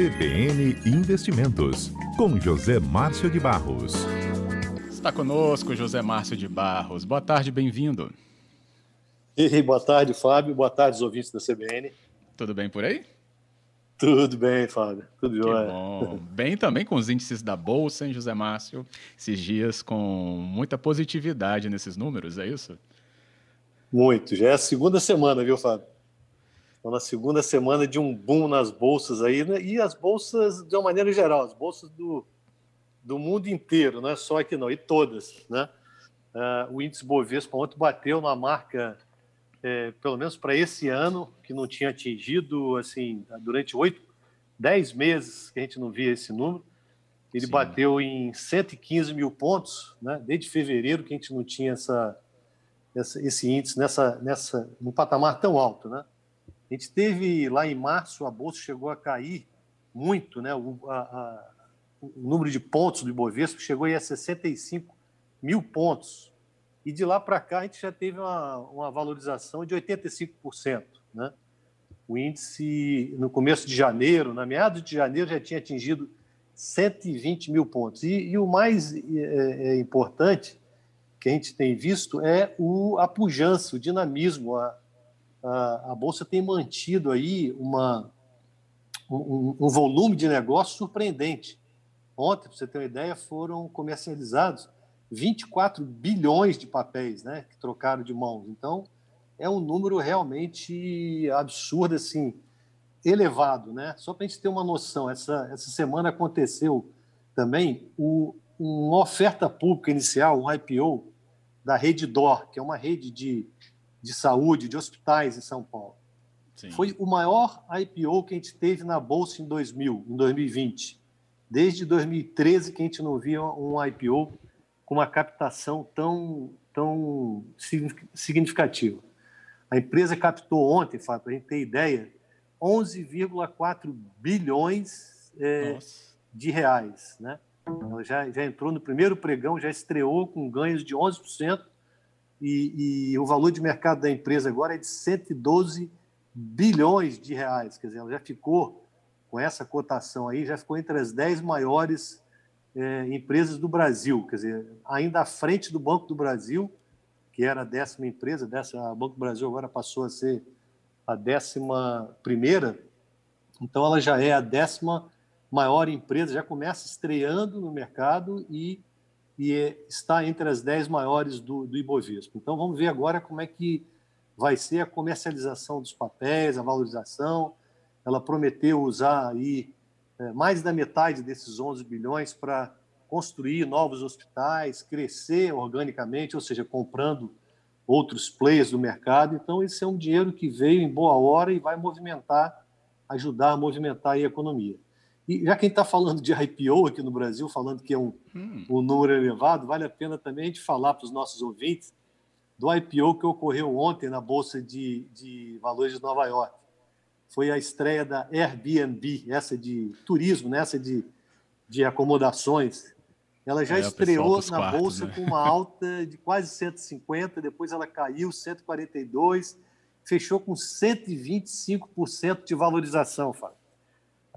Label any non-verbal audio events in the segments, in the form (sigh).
CBN Investimentos, com José Márcio de Barros. Está conosco José Márcio de Barros. Boa tarde, bem-vindo. E boa tarde, Fábio. Boa tarde, os ouvintes da CBN. Tudo bem por aí? Tudo bem, Fábio. Tudo que jóia. Bom. Bem também com os índices da Bolsa, hein, José Márcio? Esses dias com muita positividade nesses números, é isso? Muito. Já é a segunda semana, viu, Fábio? Estamos na segunda semana de um boom nas bolsas aí, né? e as bolsas, de uma maneira geral, as bolsas do, do mundo inteiro, não é só aqui não, e todas. Né? Uh, o índice Bovespa ontem bateu na marca, é, pelo menos para esse ano, que não tinha atingido, assim, durante oito, dez meses que a gente não via esse número. Ele Sim. bateu em 115 mil pontos, né? desde fevereiro que a gente não tinha essa, essa, esse índice nessa, nessa, num patamar tão alto. Né? A gente teve lá em março, a bolsa chegou a cair muito, né? O, a, a, o número de pontos do Ibovespa chegou a 65 mil pontos. E de lá para cá a gente já teve uma, uma valorização de 85%. Né? O índice, no começo de janeiro, na meados de janeiro, já tinha atingido 120 mil pontos. E, e o mais é, é, importante que a gente tem visto é o, a pujança, o dinamismo, a, a, Bolsa tem mantido aí uma, um, um volume de negócio surpreendente. Ontem, para você ter uma ideia, foram comercializados 24 bilhões de papéis né, que trocaram de mãos. Então, é um número realmente absurdo, assim, elevado. Né? Só para a gente ter uma noção, essa, essa semana aconteceu também o, uma oferta pública inicial, um IPO, da Rede DOR, que é uma rede de de saúde, de hospitais em São Paulo. Sim. Foi o maior IPO que a gente teve na Bolsa em 2000, em 2020. Desde 2013 que a gente não via um IPO com uma captação tão, tão significativa. A empresa captou ontem, Fábio, para a gente ter ideia, 11,4 bilhões é, de reais. Né? Ela já, já entrou no primeiro pregão, já estreou com ganhos de 11%, e, e, o valor de mercado da empresa agora é de 112 bilhões de reais. Quer dizer, ela já ficou, com essa cotação aí, já ficou entre as 10 maiores é, empresas do Brasil. Quer dizer, ainda à frente do Banco do Brasil, que era a décima empresa, dessa, o Banco do Brasil agora passou a ser a décima primeira. Então, ela já é a décima maior empresa, já começa estreando no mercado e e está entre as 10 maiores do, do Ibovespa. Então, vamos ver agora como é que vai ser a comercialização dos papéis, a valorização. Ela prometeu usar aí é, mais da metade desses 11 bilhões para construir novos hospitais, crescer organicamente, ou seja, comprando outros players do mercado. Então, esse é um dinheiro que veio em boa hora e vai movimentar, ajudar a movimentar a economia. E já quem está falando de IPO aqui no Brasil, falando que é um, hum. um número elevado, vale a pena também a gente falar para os nossos ouvintes do IPO que ocorreu ontem na Bolsa de, de Valores de Nova York. Foi a estreia da Airbnb, essa de turismo, né? essa de, de acomodações. Ela já é, estreou na quartos, Bolsa né? com uma alta de quase 150, depois ela caiu 142, fechou com 125% de valorização, Fábio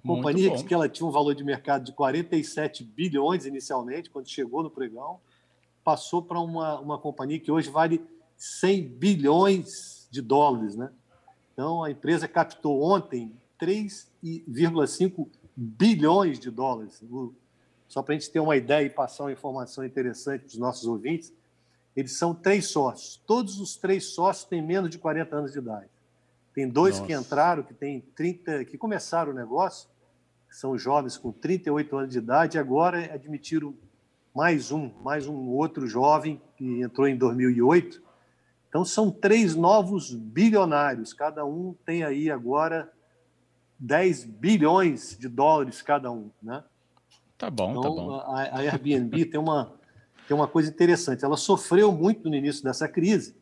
companhia que ela tinha um valor de mercado de 47 bilhões inicialmente, quando chegou no pregão, passou para uma, uma companhia que hoje vale 100 bilhões de dólares. Né? Então, a empresa captou ontem 3,5 bilhões de dólares. Só para a gente ter uma ideia e passar uma informação interessante para os nossos ouvintes, eles são três sócios. Todos os três sócios têm menos de 40 anos de idade. Tem dois Nossa. que entraram, que têm 30, que começaram o negócio, são jovens com 38 anos de idade, agora admitiram mais um, mais um outro jovem que entrou em 2008. Então são três novos bilionários, cada um tem aí agora 10 bilhões de dólares cada um, né? Tá bom, então, tá bom. A, a Airbnb tem uma tem uma coisa interessante. Ela sofreu muito no início dessa crise,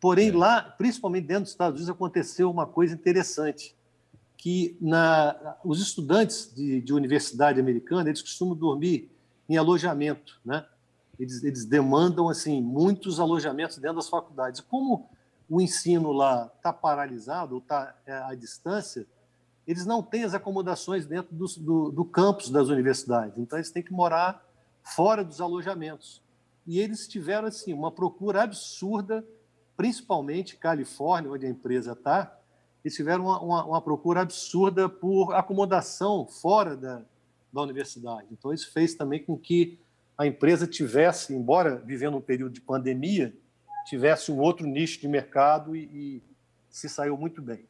porém é. lá, principalmente dentro dos Estados Unidos, aconteceu uma coisa interessante que na, os estudantes de, de, universidade americana eles costumam dormir em alojamento, né? Eles, eles demandam assim muitos alojamentos dentro das faculdades. Como o ensino lá está paralisado ou está é, à distância, eles não têm as acomodações dentro do, do, do campus das universidades, então eles têm que morar fora dos alojamentos. E eles tiveram assim uma procura absurda, principalmente Califórnia, onde a empresa está, eles tiveram uma, uma, uma, procura absurda por acomodação fora da, da universidade. Então, isso fez também com que a empresa tivesse, embora vivendo um período de pandemia, tivesse um outro nicho de mercado e, e se saiu muito bem.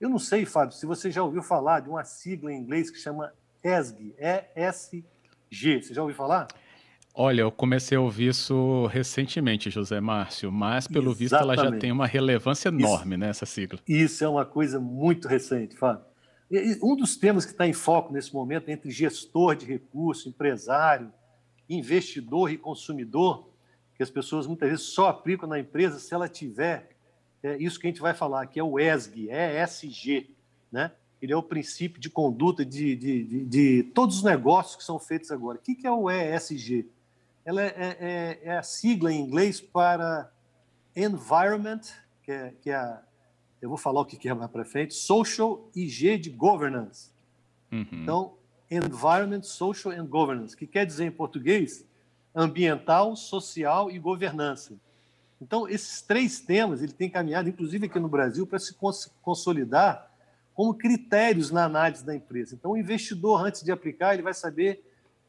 Eu não sei, Fábio, se você já ouviu falar de uma sigla em inglês que chama ESG, E-S-G. Você já ouviu falar? Olha, eu comecei a ouvir isso recentemente, José Márcio, mas pelo Exatamente. visto ela já tem uma relevância enorme, isso, né, essa sigla. Isso é uma coisa muito recente, Fábio. Um dos temas que está em foco nesse momento entre gestor de recurso, empresário, investidor e consumidor, que as pessoas muitas vezes só aplicam na empresa se ela tiver é isso que a gente vai falar, que é o ESG, ESG, né? Ele é o princípio de conduta de, de, de, de todos os negócios que são feitos agora. O que é o ESG? Ela é, é, é, é a sigla em inglês para Environment, que é, que é a, eu vou falar o que é mais para frente, Social e G de Governance. Uhum. Então, Environment, Social and Governance, que quer dizer em português ambiental, social e governança. Então, esses três temas ele tem caminhado, inclusive aqui no Brasil, para se consolidar como critérios na análise da empresa. Então, o investidor, antes de aplicar, ele vai saber,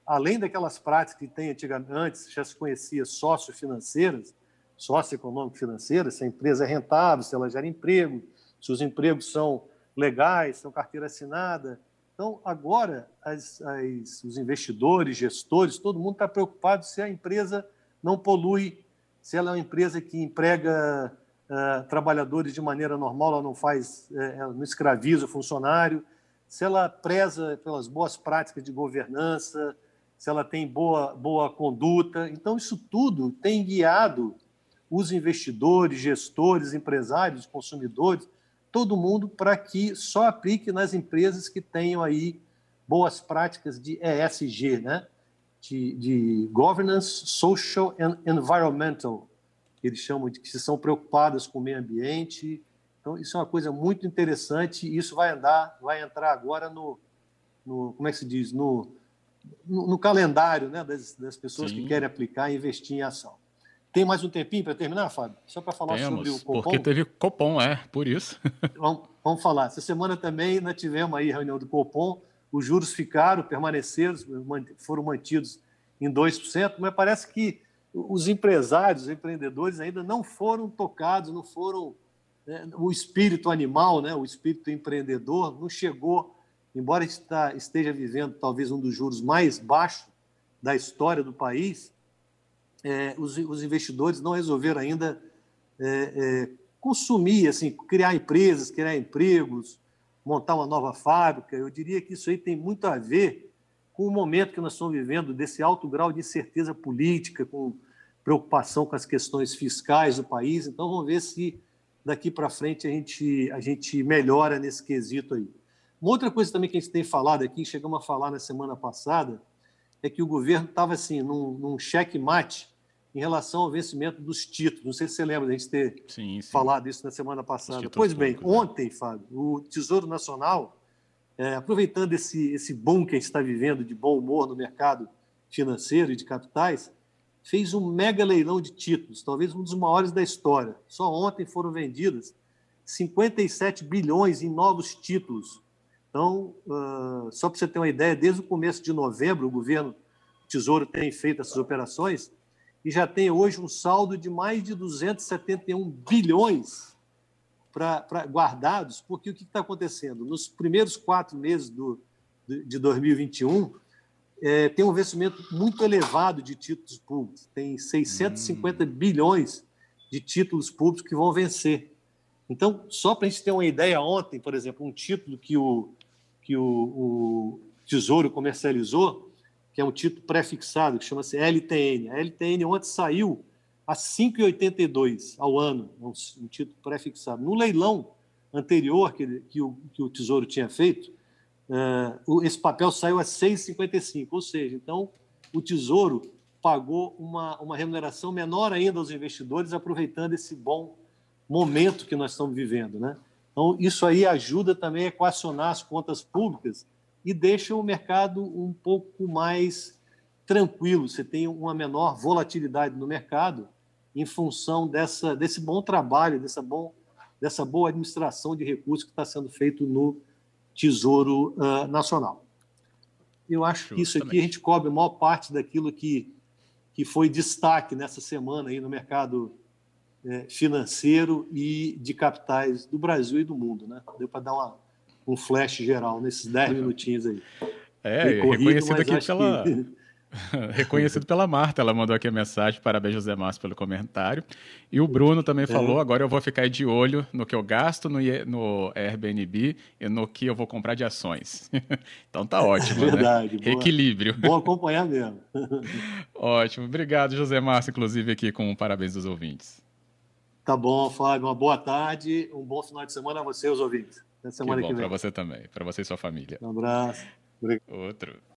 além daquelas práticas que tem antes, já se conhecia sócio-financeiras, socioeconômico-financeiras, se a empresa é rentável, se ela gera emprego, se os empregos são legais, são carteira assinada. Então, agora, as, as, os investidores, gestores, todo mundo está preocupado se a empresa não polui se ela é uma empresa que emprega uh, trabalhadores de maneira normal, ela não faz, uh, ela não escraviza o funcionário, se ela preza pelas boas práticas de governança, se ela tem boa, boa conduta. Então, isso tudo tem guiado os investidores, gestores, empresários, consumidores, todo mundo para que só aplique nas empresas que tenham aí boas práticas de ESG, né? de, de governance social and environmental, que eles chamam de que são preocupadas com o meio ambiente. Então, isso é uma coisa muito interessante isso vai andar, vai entrar agora no, no como é que se diz, no, no, no calendário né, das, das pessoas Sim. que querem aplicar e investir em ação. Tem mais um tempinho para terminar, Fábio? Só para falar Temos, sobre o Copom? Porque teve Copom, é, por isso. (laughs) vamos, vamos falar. Essa semana também nós tivemos aí reunião do Copom os juros ficaram, permaneceram, foram mantidos em 2%, mas parece que os empresários, os empreendedores ainda não foram tocados, não foram. Né, o espírito animal, né, o espírito empreendedor, não chegou, embora está, esteja vivendo talvez um dos juros mais baixos da história do país, é, os, os, investidores não resolveram ainda é, é, consumir, assim, criar empresas, criar empregos, montar uma nova fábrica. Eu diria que isso aí tem muito a ver com o momento que nós estamos vivendo, desse alto grau de incerteza política, com preocupação com as questões fiscais do país. Então, vamos ver se daqui para frente a gente, a gente melhora nesse quesito aí. Uma outra coisa também que a gente tem falado aqui, chegamos a falar na semana passada, é que o governo estava assim, num, num cheque-mate em relação ao vencimento dos títulos. Não sei se você lembra de a gente ter sim, sim. falado isso na semana passada. Pois bem, públicos, né? ontem, Fábio, o Tesouro Nacional, é, aproveitando esse, esse boom que a gente está vivendo de bom humor no mercado financeiro e de capitais, fez um mega leilão de títulos, talvez um dos maiores da história. Só ontem foram vendidas 57 bilhões em novos títulos. Então, uh, só para você ter uma ideia, desde o começo de novembro, o governo o Tesouro tem feito essas operações e já tem hoje um saldo de mais de 271 bilhões pra, pra guardados, porque o que está acontecendo? Nos primeiros quatro meses do, de 2021, é, tem um vencimento muito elevado de títulos públicos, tem 650 hum. bilhões de títulos públicos que vão vencer. Então, só para a gente ter uma ideia, ontem, por exemplo, um título que o, que o, o Tesouro comercializou que é um título pré-fixado, que chama-se LTN. A LTN ontem saiu a 5,82 ao ano, um, um título pré-fixado. No leilão anterior que, que, o, que o Tesouro tinha feito, uh, esse papel saiu a 6,55, ou seja, então o Tesouro pagou uma, uma remuneração menor ainda aos investidores, aproveitando esse bom momento que nós estamos vivendo. Né? Então, isso aí ajuda também a equacionar as contas públicas e deixa o mercado um pouco mais tranquilo. Você tem uma menor volatilidade no mercado em função dessa, desse bom trabalho, dessa, bom, dessa boa administração de recursos que está sendo feito no Tesouro uh, Nacional. Eu acho que isso aqui a gente cobre a maior parte daquilo que, que foi destaque nessa semana aí no mercado financeiro e de capitais do Brasil e do mundo. Né? Deu para dar uma, um flash geral nesses 10 minutinhos aí. É, reconhecido aqui pela... Que... (laughs) Reconhecido pela Marta, ela mandou aqui a mensagem. Parabéns, José Márcio, pelo comentário. E o Bruno também é. falou: agora eu vou ficar de olho no que eu gasto no, no Airbnb e no que eu vou comprar de ações. (laughs) então tá ótimo. É verdade. Né? Equilíbrio. Bom acompanhar mesmo. (laughs) ótimo. Obrigado, José Márcio, inclusive, aqui com parabéns dos ouvintes. Tá bom, Fábio. Uma boa tarde. Um bom final de semana a você, os ouvintes. Até semana que, bom, que vem. Para você também. Para você e sua família. Um abraço. Obrigado. Outro.